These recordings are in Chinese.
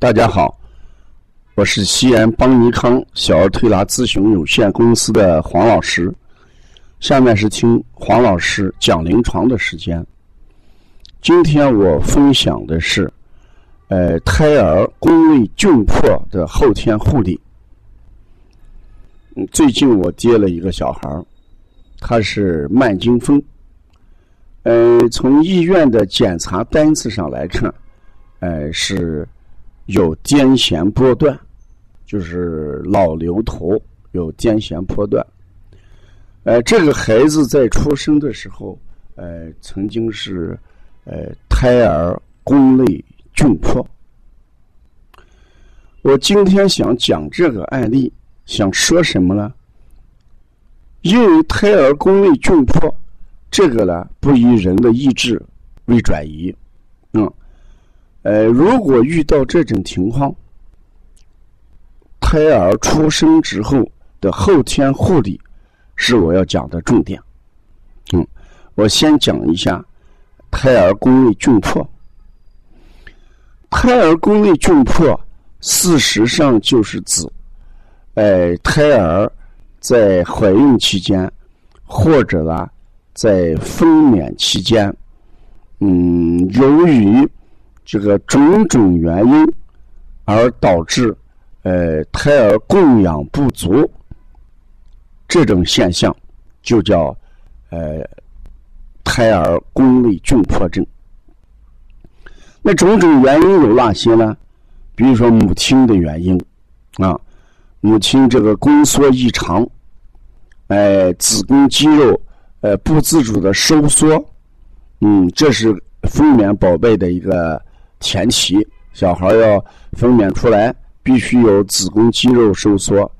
大家好，我是西安邦尼康小儿推拿咨询有限公司的黄老师。下面是听黄老师讲临床的时间。今天我分享的是，呃，胎儿宫内窘迫的后天护理。最近我接了一个小孩，他是慢惊风。呃，从医院的检查单子上来看，呃，是有癫痫波段，就是脑瘤头有癫痫波段。呃，这个孩子在出生的时候，呃，曾经是呃胎儿宫内窘迫。我今天想讲这个案例，想说什么呢？因为胎儿宫内窘迫。这个呢，不以人的意志为转移，嗯，呃，如果遇到这种情况，胎儿出生之后的后天护理是我要讲的重点。嗯，我先讲一下胎儿宫内窘迫。胎儿宫内窘迫，事实上就是指，哎，胎儿在怀孕期间或者呢。在分娩期间，嗯，由于这个种种原因而导致呃胎儿供氧不足，这种现象就叫呃胎儿宫内窘迫症。那种种原因有哪些呢？比如说母亲的原因啊，母亲这个宫缩异常，哎，子宫肌肉。呃，不自主的收缩，嗯，这是分娩宝贝的一个前提。小孩要分娩出来，必须有子宫肌肉收缩。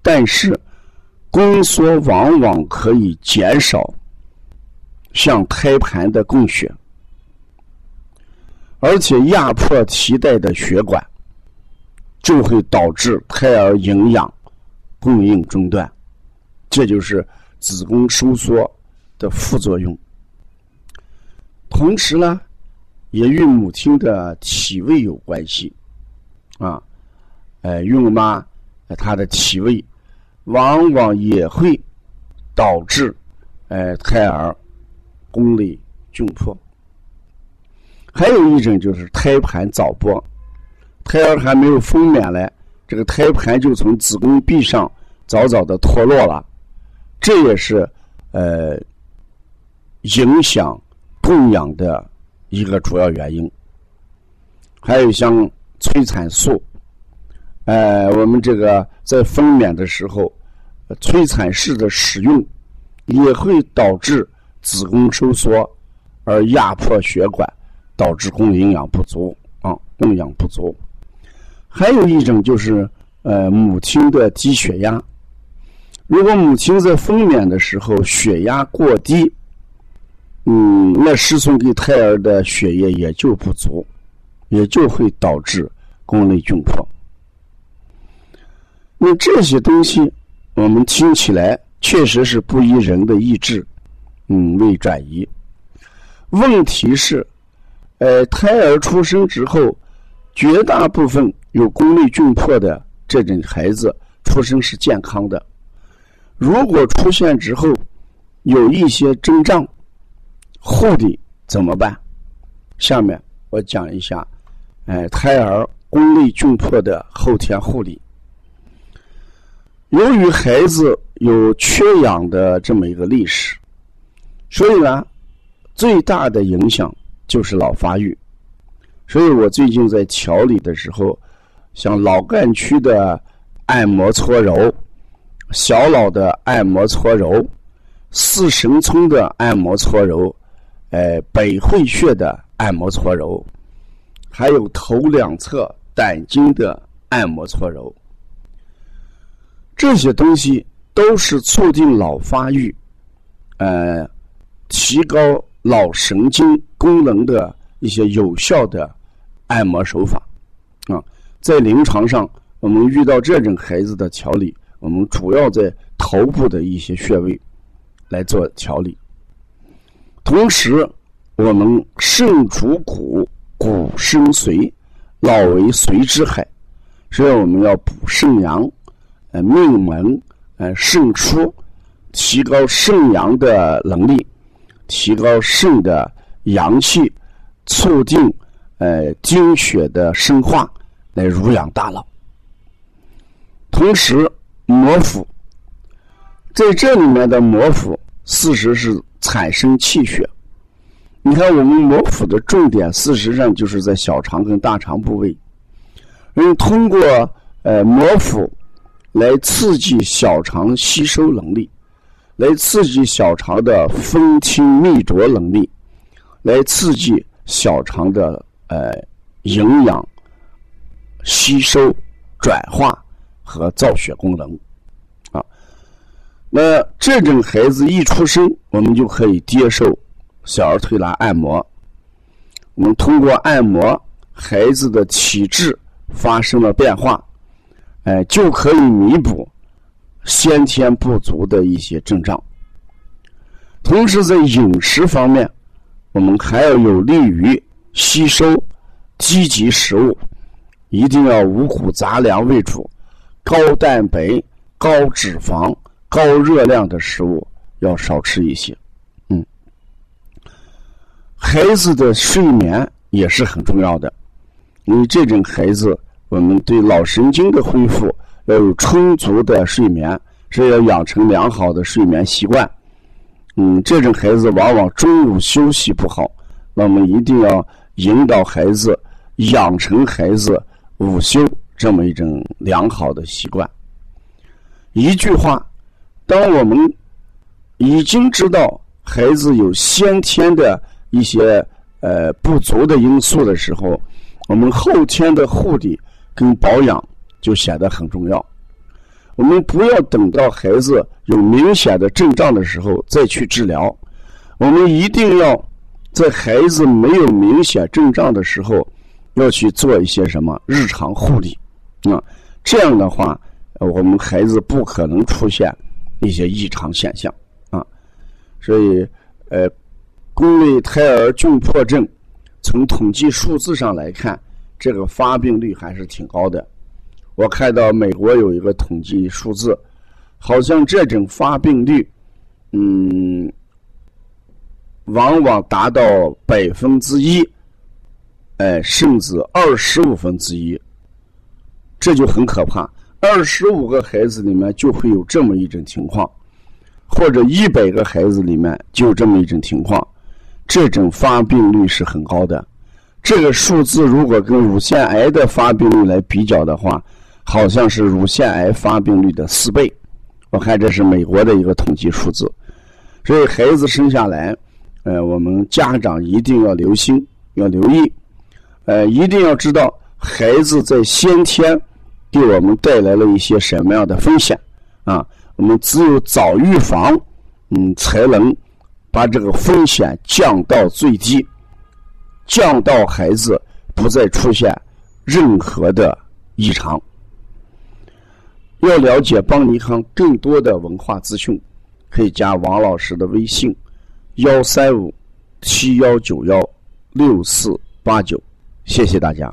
但是，宫缩往往可以减少向胎盘的供血，而且压迫脐带的血管，就会导致胎儿营养供应中断。这就是子宫收缩。的副作用，同时呢，也与母亲的体位有关系，啊，呃，孕妈她的体位往往也会导致，呃，胎儿宫内窘迫。还有一种就是胎盘早剥，胎儿还没有分娩呢，这个胎盘就从子宫壁上早早的脱落了，这也是呃。影响供氧的一个主要原因，还有像催产素，呃，我们这个在分娩的时候，催产式的使用也会导致子宫收缩而压迫血管，导致供营养不足啊，供氧不足。还有一种就是呃，母亲的低血压，如果母亲在分娩的时候血压过低。嗯，那输送给胎儿的血液也就不足，也就会导致宫内窘迫。那这些东西，我们听起来确实是不依人的意志，嗯，为转移。问题是，呃，胎儿出生之后，绝大部分有宫内窘迫的这种孩子出生是健康的。如果出现之后有一些征兆，护理怎么办？下面我讲一下，哎，胎儿宫内窘迫的后天护理。由于孩子有缺氧的这么一个历史，所以呢，最大的影响就是脑发育。所以我最近在调理的时候，像脑干区的按摩搓揉、小脑的按摩搓揉、四神聪的按摩搓揉。呃，百会穴的按摩搓揉，还有头两侧胆经的按摩搓揉，这些东西都是促进脑发育、呃，提高脑神经功能的一些有效的按摩手法啊。在临床上，我们遇到这种孩子的调理，我们主要在头部的一些穴位来做调理。同时，我们肾主骨，骨生髓，老为髓之海，所以我们要补肾阳，呃，命门，呃，肾出，提高肾阳的能力，提高肾的阳气，促进呃精血的生化，来濡养大脑。同时，摩腹，在这里面的摩腹，事实是产生气血。你看，我们摩腹的重点，事实上就是在小肠跟大肠部位。嗯，通过呃摩腹来刺激小肠吸收能力，来刺激小肠的分清泌浊能力，来刺激小肠的呃营养吸收、转化和造血功能。那这种孩子一出生，我们就可以接受。小儿推拿按摩，我们通过按摩，孩子的体质发生了变化，哎，就可以弥补先天不足的一些症状。同时，在饮食方面，我们还要有利于吸收积极食物，一定要五谷杂粮为主，高蛋白、高脂肪、高热量的食物要少吃一些。嗯孩子的睡眠也是很重要的，因为这种孩子，我们对脑神经的恢复要有充足的睡眠，是要养成良好的睡眠习惯。嗯，这种孩子往往中午休息不好，那么一定要引导孩子养成孩子午休这么一种良好的习惯。一句话，当我们已经知道孩子有先天的。一些呃不足的因素的时候，我们后天的护理跟保养就显得很重要。我们不要等到孩子有明显的症状的时候再去治疗，我们一定要在孩子没有明显症状的时候要去做一些什么日常护理啊。这样的话，我们孩子不可能出现一些异常现象啊。所以，呃。宫内胎儿窘迫症，从统计数字上来看，这个发病率还是挺高的。我看到美国有一个统计数字，好像这种发病率，嗯，往往达到百分之一，哎，甚至二十五分之一，这就很可怕。二十五个孩子里面就会有这么一种情况，或者一百个孩子里面就这么一种情况。这种发病率是很高的，这个数字如果跟乳腺癌的发病率来比较的话，好像是乳腺癌发病率的四倍。我看这是美国的一个统计数字，所以孩子生下来，呃，我们家长一定要留心，要留意，呃，一定要知道孩子在先天给我们带来了一些什么样的风险啊？我们只有早预防，嗯，才能。把这个风险降到最低，降到孩子不再出现任何的异常。要了解邦尼康更多的文化资讯，可以加王老师的微信：幺三五七幺九幺六四八九。谢谢大家。